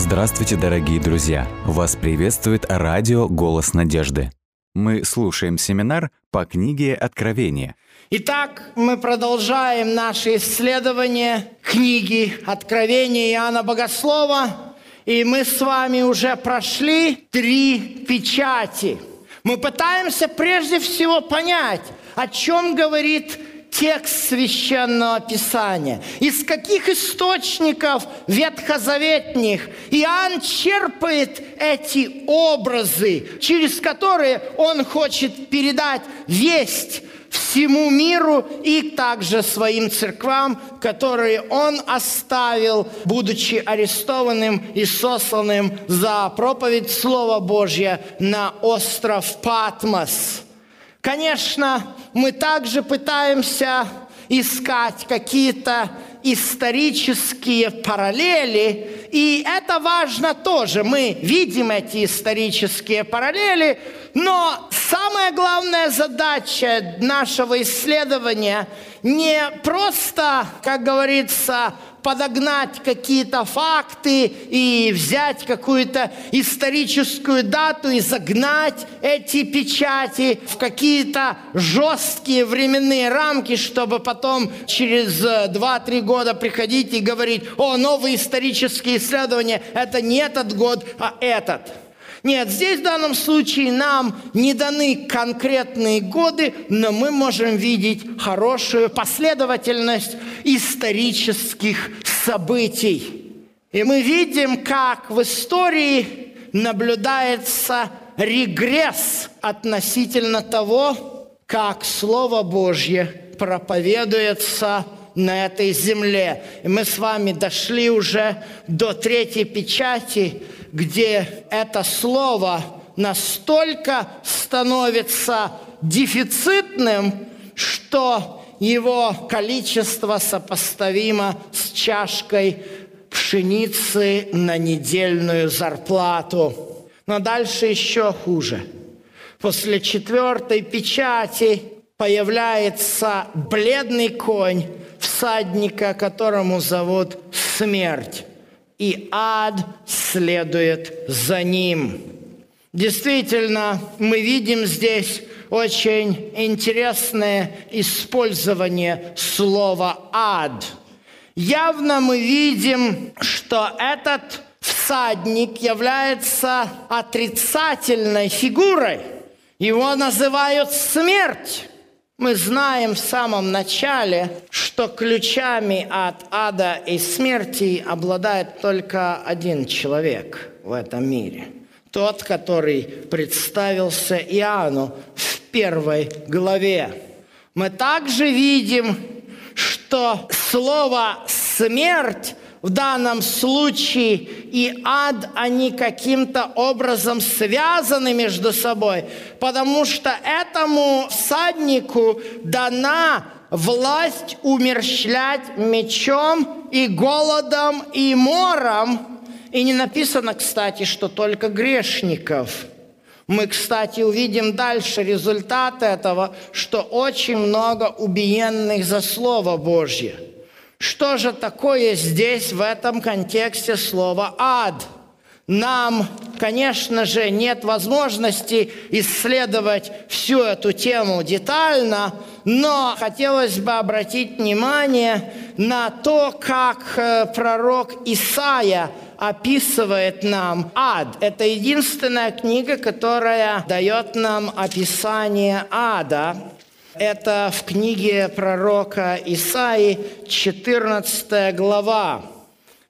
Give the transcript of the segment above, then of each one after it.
Здравствуйте, дорогие друзья! Вас приветствует радио «Голос надежды». Мы слушаем семинар по книге «Откровение». Итак, мы продолжаем наше исследование книги «Откровение» Иоанна Богослова. И мы с вами уже прошли три печати. Мы пытаемся прежде всего понять, о чем говорит текст священного писания, из каких источников ветхозаветных Иоанн черпает эти образы, через которые он хочет передать весть всему миру и также своим церквам, которые он оставил, будучи арестованным и сосланным за проповедь Слова Божьего на остров Патмос – Конечно, мы также пытаемся искать какие-то исторические параллели, и это важно тоже. Мы видим эти исторические параллели, но самая главная задача нашего исследования не просто, как говорится, подогнать какие-то факты и взять какую-то историческую дату и загнать эти печати в какие-то жесткие временные рамки, чтобы потом через 2-3 года приходить и говорить, о, новые исторические исследования, это не этот год, а этот. Нет, здесь в данном случае нам не даны конкретные годы, но мы можем видеть хорошую последовательность исторических событий. И мы видим, как в истории наблюдается регресс относительно того, как Слово Божье проповедуется на этой земле. И мы с вами дошли уже до третьей печати, где это слово настолько становится дефицитным, что его количество сопоставимо с чашкой пшеницы на недельную зарплату. Но дальше еще хуже. После четвертой печати появляется бледный конь, всадника, которому зовут смерть и ад следует за ним. Действительно, мы видим здесь очень интересное использование слова «ад». Явно мы видим, что этот всадник является отрицательной фигурой. Его называют смерть. Мы знаем в самом начале, что ключами от ада и смерти обладает только один человек в этом мире. Тот, который представился Иоанну в первой главе. Мы также видим, что слово «смерть» в данном случае и ад, они каким-то образом связаны между собой, потому что этому всаднику дана власть умерщвлять мечом и голодом и мором. И не написано, кстати, что только грешников. Мы, кстати, увидим дальше результаты этого, что очень много убиенных за Слово Божье – что же такое здесь, в этом контексте слова «ад»? Нам, конечно же, нет возможности исследовать всю эту тему детально, но хотелось бы обратить внимание на то, как э, пророк Исаия описывает нам ад. Это единственная книга, которая дает нам описание ада. Это в книге пророка Исаи, 14 глава.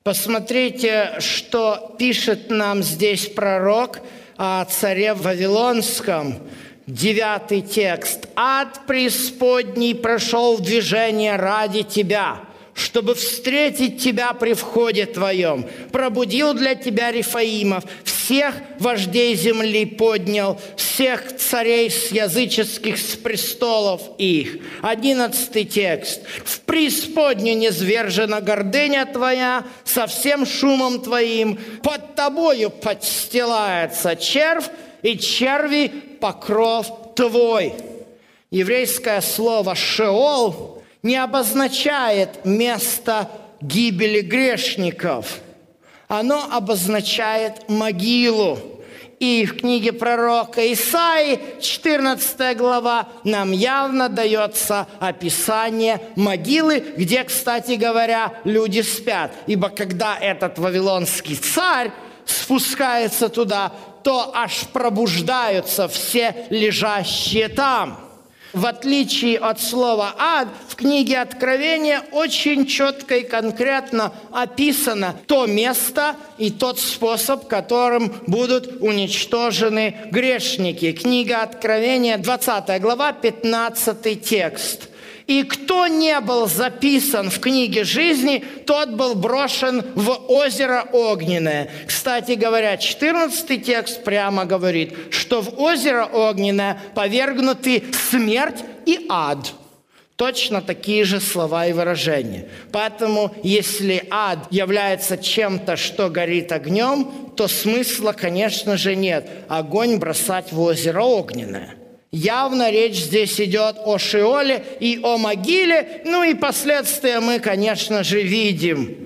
Посмотрите, что пишет нам здесь пророк о царе Вавилонском. Девятый текст. «Ад преисподней прошел в движение ради тебя» чтобы встретить тебя при входе твоем. Пробудил для тебя Рифаимов, всех вождей земли поднял, всех царей с языческих с престолов их. Одиннадцатый текст. В преисподнюю низвержена гордыня твоя, со всем шумом твоим, под тобою подстилается червь, и черви покров твой. Еврейское слово «шеол» не обозначает место гибели грешников, оно обозначает могилу. И в книге пророка Исаи, 14 глава, нам явно дается описание могилы, где, кстати говоря, люди спят. Ибо когда этот вавилонский царь спускается туда, то аж пробуждаются все лежащие там – в отличие от слова «ад», в книге Откровения очень четко и конкретно описано то место и тот способ, которым будут уничтожены грешники. Книга Откровения, 20 глава, 15 текст. И кто не был записан в книге жизни, тот был брошен в озеро огненное. Кстати говоря, 14 текст прямо говорит, что в озеро огненное повергнуты смерть и ад. Точно такие же слова и выражения. Поэтому, если ад является чем-то, что горит огнем, то смысла, конечно же, нет. Огонь бросать в озеро огненное. Явно речь здесь идет о Шиоле и о могиле. Ну и последствия мы, конечно же, видим,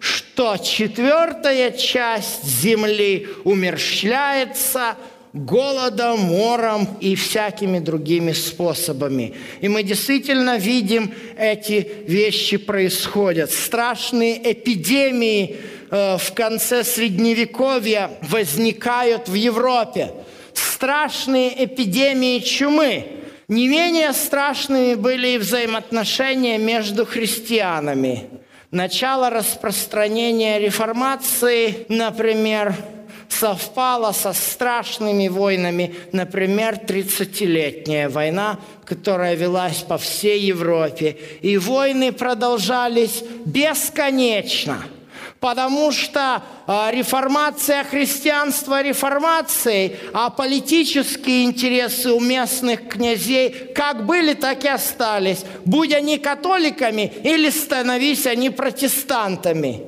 что четвертая часть земли умерщвляется голодом, мором и всякими другими способами. И мы действительно видим, эти вещи происходят. Страшные эпидемии э, в конце Средневековья возникают в Европе – страшные эпидемии чумы. Не менее страшными были и взаимоотношения между христианами. Начало распространения реформации, например, совпало со страшными войнами, например, 30-летняя война, которая велась по всей Европе. И войны продолжались бесконечно – потому что а, реформация христианства реформацией, а политические интересы у местных князей как были, так и остались, будь они католиками или становись они протестантами.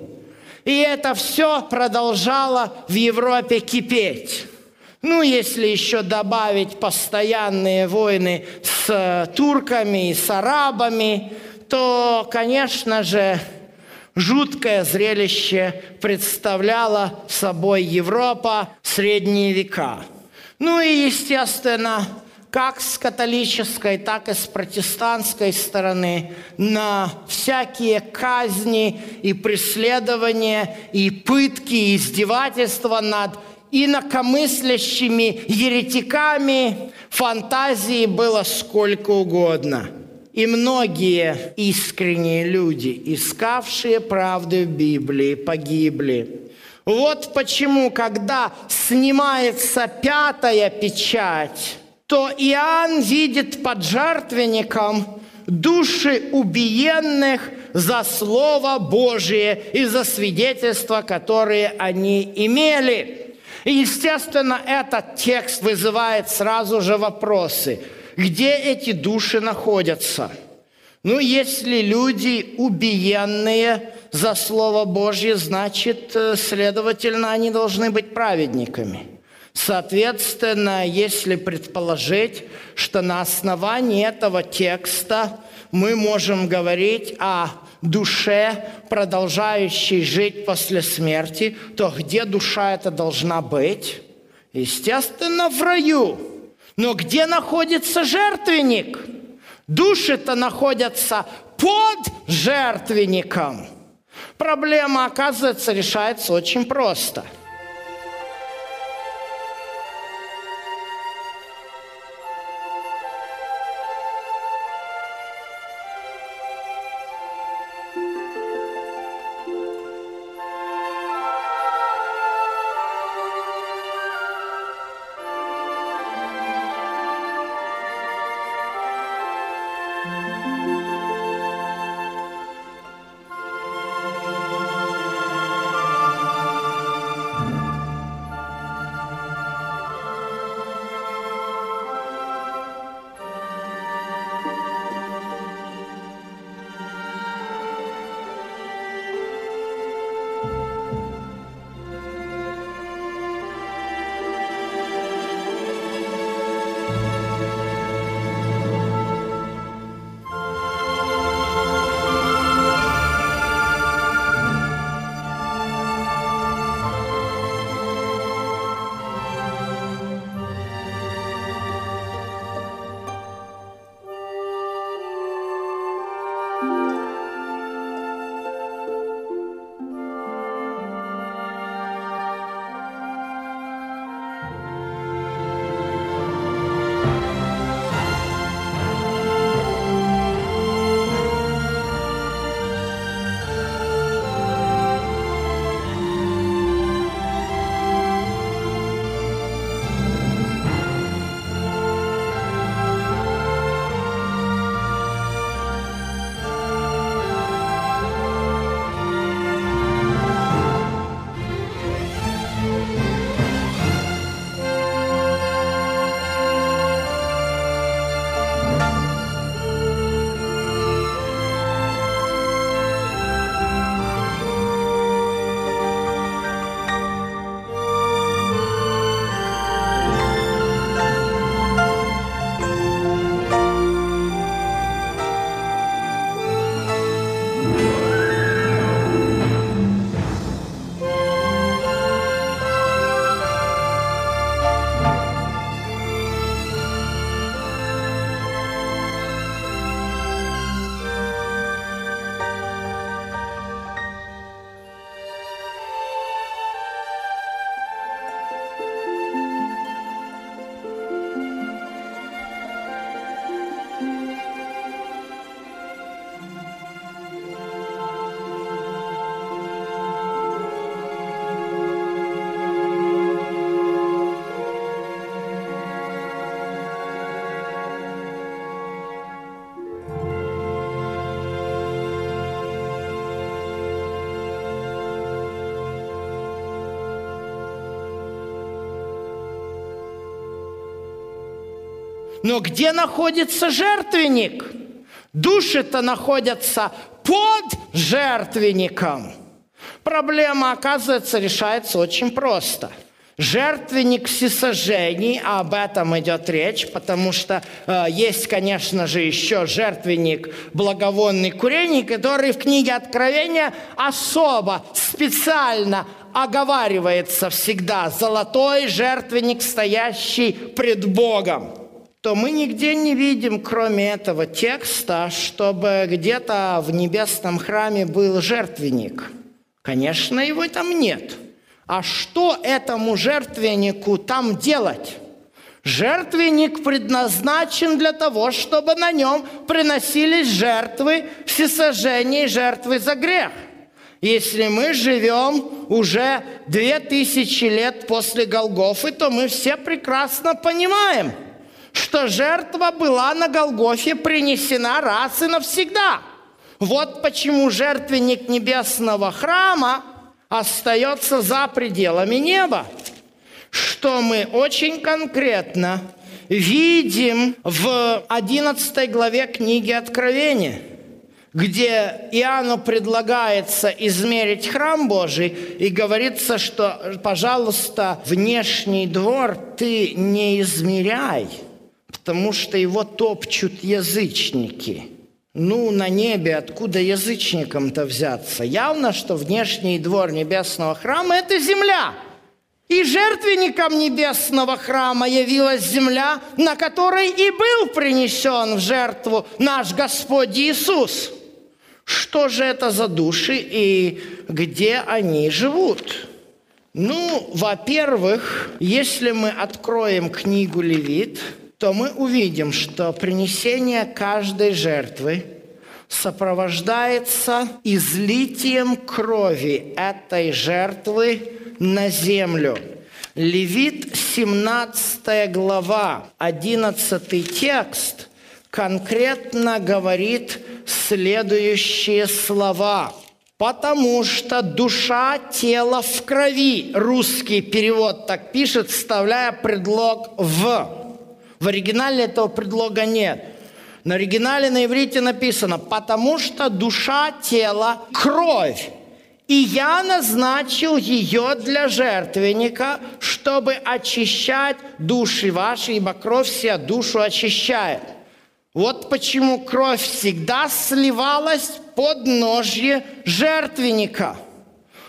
И это все продолжало в Европе кипеть. Ну, если еще добавить постоянные войны с э, турками и с арабами, то, конечно же, Жуткое зрелище представляла собой Европа средние века. Ну и, естественно, как с католической, так и с протестантской стороны на всякие казни и преследования, и пытки, и издевательства над инакомыслящими еретиками фантазии было сколько угодно – и многие искренние люди, искавшие правды в Библии, погибли. Вот почему, когда снимается пятая печать, то Иоанн видит под жертвенником души убиенных за Слово Божие и за свидетельства, которые они имели. И, естественно, этот текст вызывает сразу же вопросы – где эти души находятся? Ну, если люди убиенные за Слово Божье, значит, э, следовательно, они должны быть праведниками. Соответственно, если предположить, что на основании этого текста мы можем говорить о душе, продолжающей жить после смерти, то где душа эта должна быть? Естественно, в раю. Но где находится жертвенник? Души-то находятся под жертвенником. Проблема, оказывается, решается очень просто – Но где находится жертвенник? Души-то находятся под жертвенником. Проблема, оказывается, решается очень просто – Жертвенник всесожжений, а об этом идет речь, потому что э, есть, конечно же, еще жертвенник благовонный курений, который в книге Откровения особо, специально оговаривается всегда. Золотой жертвенник, стоящий пред Богом то мы нигде не видим, кроме этого текста, чтобы где-то в небесном храме был жертвенник. Конечно, его там нет – а что этому жертвеннику там делать? Жертвенник предназначен для того, чтобы на нем приносились жертвы всесожжения и жертвы за грех. Если мы живем уже две тысячи лет после Голгофы, то мы все прекрасно понимаем, что жертва была на Голгофе принесена раз и навсегда. Вот почему жертвенник небесного храма – остается за пределами неба, что мы очень конкретно видим в 11 главе книги Откровения, где Иоанну предлагается измерить храм Божий, и говорится, что, пожалуйста, внешний двор ты не измеряй, потому что его топчут язычники – ну, на небе откуда язычникам-то взяться? Явно, что внешний двор небесного храма – это земля. И жертвенником небесного храма явилась земля, на которой и был принесен в жертву наш Господь Иисус. Что же это за души и где они живут? Ну, во-первых, если мы откроем книгу Левит – то мы увидим, что принесение каждой жертвы сопровождается излитием крови этой жертвы на землю. Левит 17 глава, 11 текст конкретно говорит следующие слова. «Потому что душа тела в крови». Русский перевод так пишет, вставляя предлог «в». В оригинале этого предлога нет. На оригинале на иврите написано, потому что душа тела – кровь. И я назначил ее для жертвенника, чтобы очищать души ваши, ибо кровь вся душу очищает. Вот почему кровь всегда сливалась под ножье жертвенника,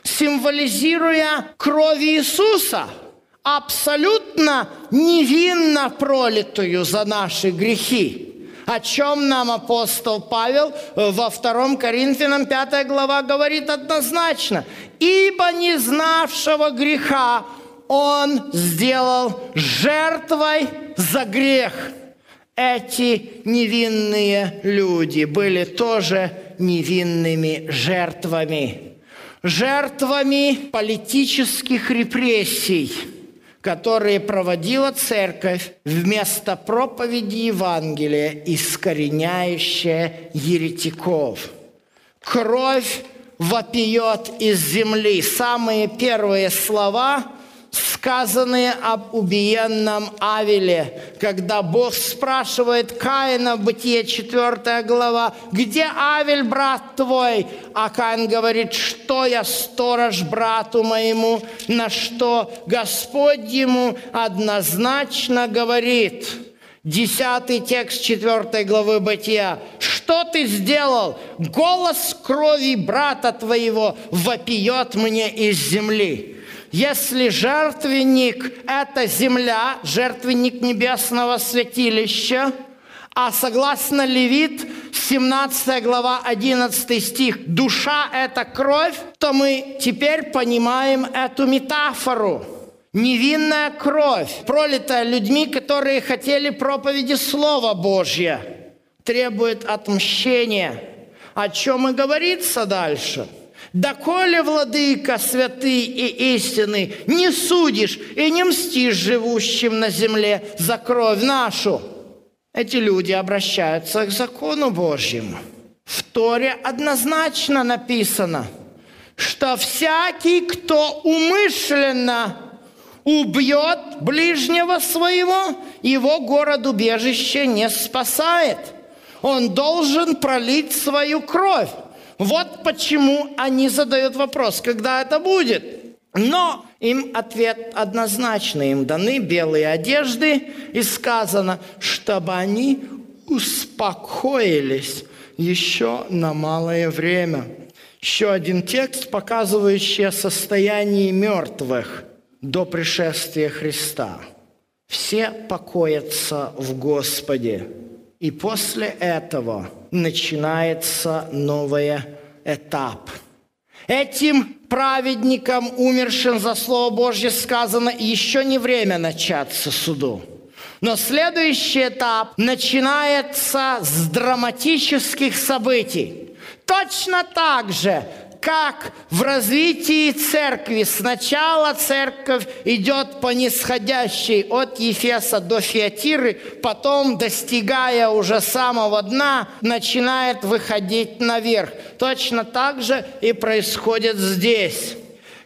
символизируя кровь Иисуса – абсолютно невинно пролитую за наши грехи. О чем нам апостол Павел во 2 Коринфянам 5 глава говорит однозначно. «Ибо не знавшего греха он сделал жертвой за грех». Эти невинные люди были тоже невинными жертвами. Жертвами политических репрессий – которые проводила церковь вместо проповеди Евангелия, искореняющая еретиков. Кровь вопиет из земли. Самые первые слова сказанные об убиенном Авеле, когда Бог спрашивает Каина, Бытие 4 глава, где Авель, брат твой? А Каин говорит, что я сторож брату моему, на что Господь ему однозначно говорит – Десятый текст четвертой главы Бытия. Что ты сделал? Голос крови брата твоего вопиет мне из земли. Если жертвенник – это земля, жертвенник небесного святилища, а согласно Левит, 17 глава, 11 стих, душа – это кровь, то мы теперь понимаем эту метафору. Невинная кровь, пролитая людьми, которые хотели проповеди Слова Божье, требует отмщения. О чем и говорится дальше – Доколе, владыка, святый и истинный, не судишь и не мстишь живущим на земле за кровь нашу. Эти люди обращаются к закону Божьему. В Торе однозначно написано, что всякий, кто умышленно убьет ближнего своего, его город-убежище не спасает. Он должен пролить свою кровь. Вот почему они задают вопрос, когда это будет. Но им ответ однозначный. Им даны белые одежды и сказано, чтобы они успокоились еще на малое время. Еще один текст, показывающий состояние мертвых до пришествия Христа. Все покоятся в Господе. И после этого начинается новый этап. Этим праведникам, умершим за Слово Божье, сказано, еще не время начаться суду. Но следующий этап начинается с драматических событий. Точно так же, как в развитии церкви. Сначала церковь идет по нисходящей от Ефеса до Фиатиры, потом, достигая уже самого дна, начинает выходить наверх. Точно так же и происходит здесь.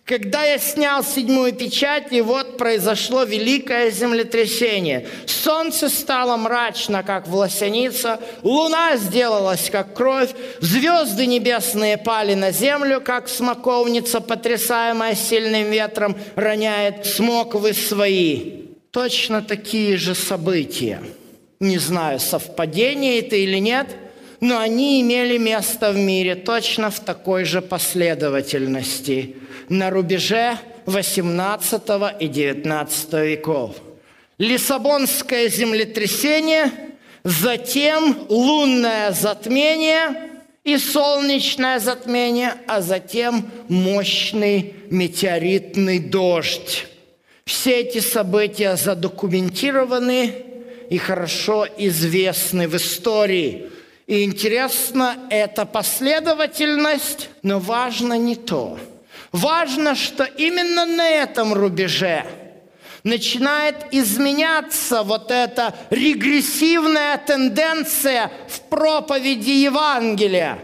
Когда я снял седьмую печать, и вот произошло великое землетрясение. Солнце стало мрачно, как власяница, луна сделалась, как кровь, звезды небесные пали на землю, как смоковница, потрясаемая сильным ветром, роняет смоквы свои. Точно такие же события. Не знаю, совпадение это или нет – но они имели место в мире точно в такой же последовательности на рубеже 18 и 19 веков. Лиссабонское землетрясение, затем лунное затмение и солнечное затмение, а затем мощный метеоритный дождь. Все эти события задокументированы и хорошо известны в истории. И интересно эта последовательность, но важно не то – Важно, что именно на этом рубеже начинает изменяться вот эта регрессивная тенденция в проповеди Евангелия.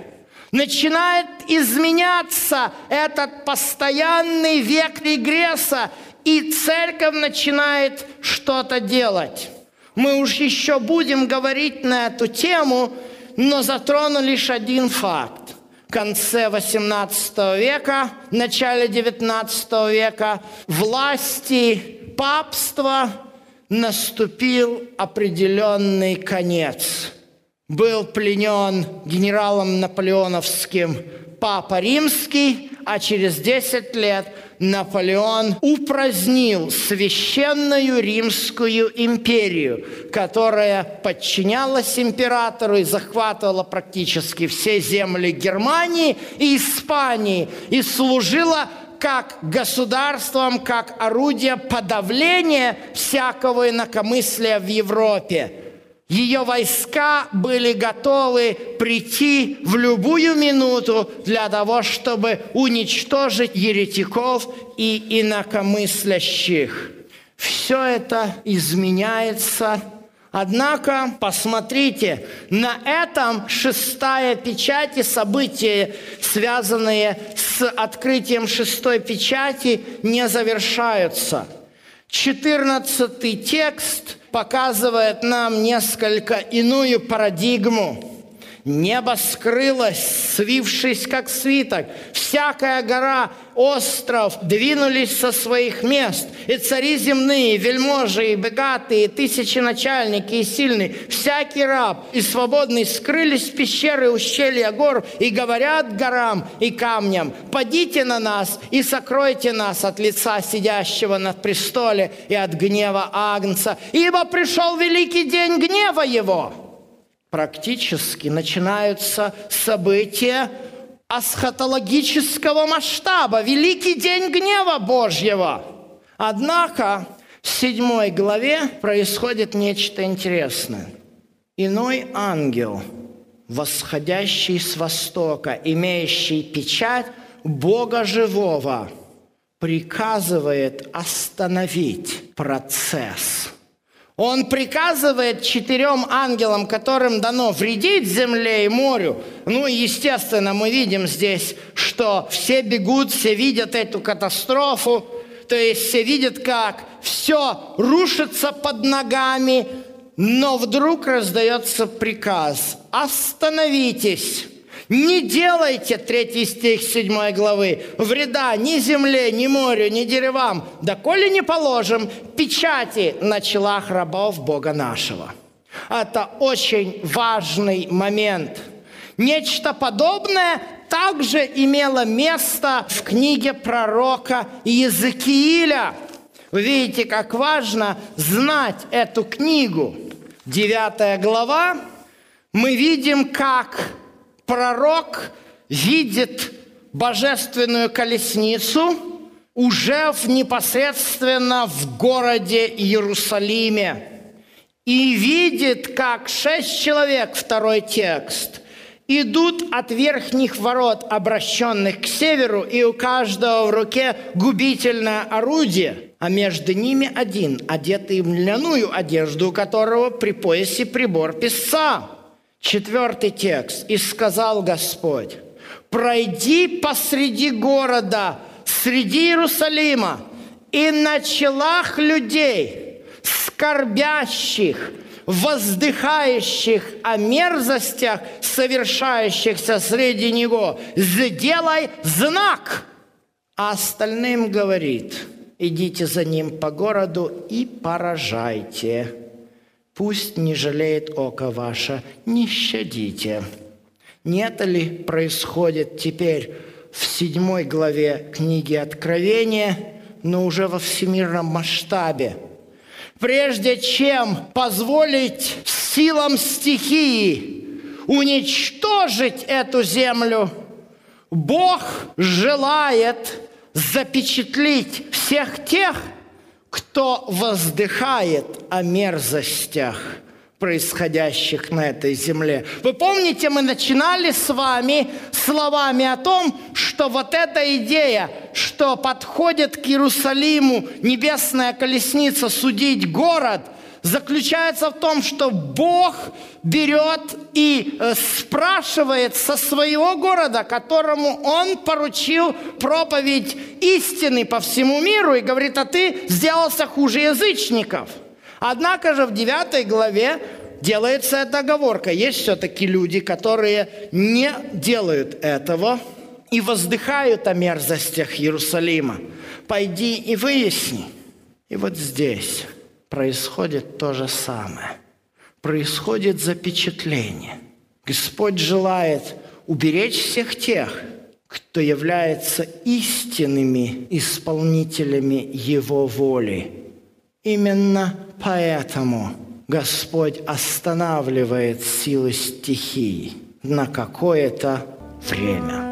Начинает изменяться этот постоянный век регресса, и церковь начинает что-то делать. Мы уж еще будем говорить на эту тему, но затрону лишь один факт конце XVIII века, начале XIX века власти папства наступил определенный конец. Был пленен генералом Наполеоновским Папа Римский, а через 10 лет Наполеон упразднил священную Римскую империю, которая подчинялась императору и захватывала практически все земли Германии и Испании и служила как государством, как орудие подавления всякого инакомыслия в Европе. Ее войска были готовы прийти в любую минуту для того, чтобы уничтожить еретиков и инакомыслящих. Все это изменяется Однако, посмотрите, на этом шестая печать и события, связанные с открытием шестой печати, не завершаются. Четырнадцатый текст – показывает нам несколько иную парадигму. Небо скрылось, свившись как свиток. Всякая гора, остров двинулись со своих мест. И цари земные, вельможи, и богатые, и тысячи начальники, и сильные, всякий раб и свободный скрылись в пещеры ущелья гор и говорят горам и камням, «Падите на нас и сокройте нас от лица сидящего на престоле и от гнева Агнца, ибо пришел великий день гнева его» практически начинаются события асхатологического масштаба, великий день гнева Божьего. Однако в седьмой главе происходит нечто интересное. Иной ангел, восходящий с востока, имеющий печать Бога живого, приказывает остановить процесс – он приказывает четырем ангелам, которым дано вредить земле и морю. Ну и, естественно, мы видим здесь, что все бегут, все видят эту катастрофу. То есть все видят, как все рушится под ногами, но вдруг раздается приказ «Остановитесь!» Не делайте, третий стих 7 главы, вреда ни земле, ни морю, ни деревам, доколе не положим печати на челах рабов Бога нашего. Это очень важный момент. Нечто подобное также имело место в книге пророка Иезекииля. Вы видите, как важно знать эту книгу. Девятая глава. Мы видим, как пророк видит божественную колесницу уже в непосредственно в городе Иерусалиме. И видит, как шесть человек, второй текст, идут от верхних ворот, обращенных к северу, и у каждого в руке губительное орудие, а между ними один, одетый в льняную одежду, у которого при поясе прибор писца. Четвертый текст. «И сказал Господь, пройди посреди города, среди Иерусалима, и на челах людей, скорбящих, воздыхающих о мерзостях, совершающихся среди него, сделай знак. А остальным говорит, идите за ним по городу и поражайте. Пусть не жалеет око ваше, не щадите. Не это ли происходит теперь в седьмой главе книги Откровения, но уже во всемирном масштабе? Прежде чем позволить силам стихии уничтожить эту землю, Бог желает запечатлить всех тех, кто воздыхает о мерзостях, происходящих на этой земле. Вы помните, мы начинали с вами словами о том, что вот эта идея, что подходит к Иерусалиму небесная колесница судить город – заключается в том, что Бог берет и э, спрашивает со своего города, которому Он поручил проповедь истины по всему миру, и говорит, а ты сделался хуже язычников. Однако же в 9 главе делается эта оговорка. Есть все-таки люди, которые не делают этого и воздыхают о мерзостях Иерусалима. Пойди и выясни. И вот здесь происходит то же самое. Происходит запечатление. Господь желает уберечь всех тех, кто является истинными исполнителями Его воли. Именно поэтому Господь останавливает силы стихии на какое-то время.